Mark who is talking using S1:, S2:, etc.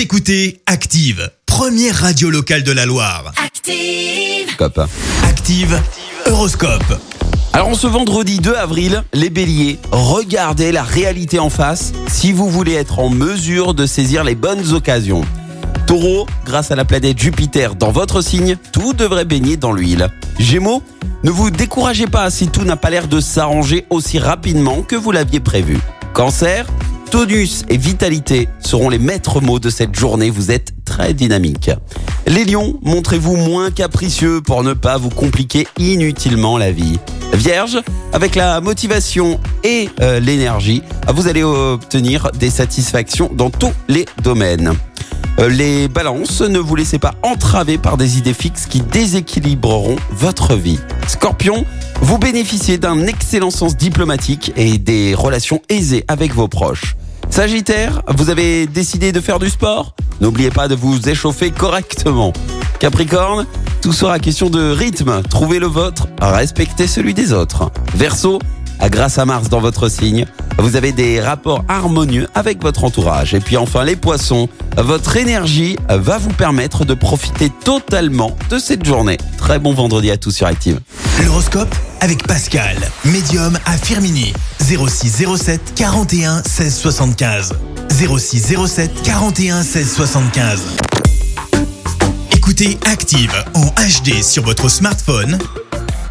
S1: Vous écoutez Active, première radio locale de la Loire.
S2: Active.
S1: Active, Horoscope.
S3: Alors en ce vendredi 2 avril, les béliers, regardez la réalité en face si vous voulez être en mesure de saisir les bonnes occasions. Taureau, grâce à la planète Jupiter dans votre signe, tout devrait baigner dans l'huile. Gémeaux, ne vous découragez pas si tout n'a pas l'air de s'arranger aussi rapidement que vous l'aviez prévu. Cancer, tonus et vitalité seront les maîtres mots de cette journée, vous êtes très dynamique. Les lions, montrez-vous moins capricieux pour ne pas vous compliquer inutilement la vie. Vierge, avec la motivation et euh, l'énergie, vous allez obtenir des satisfactions dans tous les domaines. Euh, Les balances, ne vous laissez pas entraver par des idées fixes qui déséquilibreront votre vie. Scorpion, vous bénéficiez d'un excellent sens diplomatique et des relations aisées avec vos proches. Sagittaire, vous avez décidé de faire du sport? N'oubliez pas de vous échauffer correctement. Capricorne, tout sera question de rythme. Trouvez le vôtre, respectez celui des autres. Verseau, grâce à Mars dans votre signe, vous avez des rapports harmonieux avec votre entourage. Et puis enfin les poissons, votre énergie va vous permettre de profiter totalement de cette journée. Très bon vendredi à tous sur Active.
S1: L'horoscope avec Pascal, médium à Firmini. 06 07 41 16 75. 06 07 41 16 75. Écoutez Active en HD sur votre smartphone,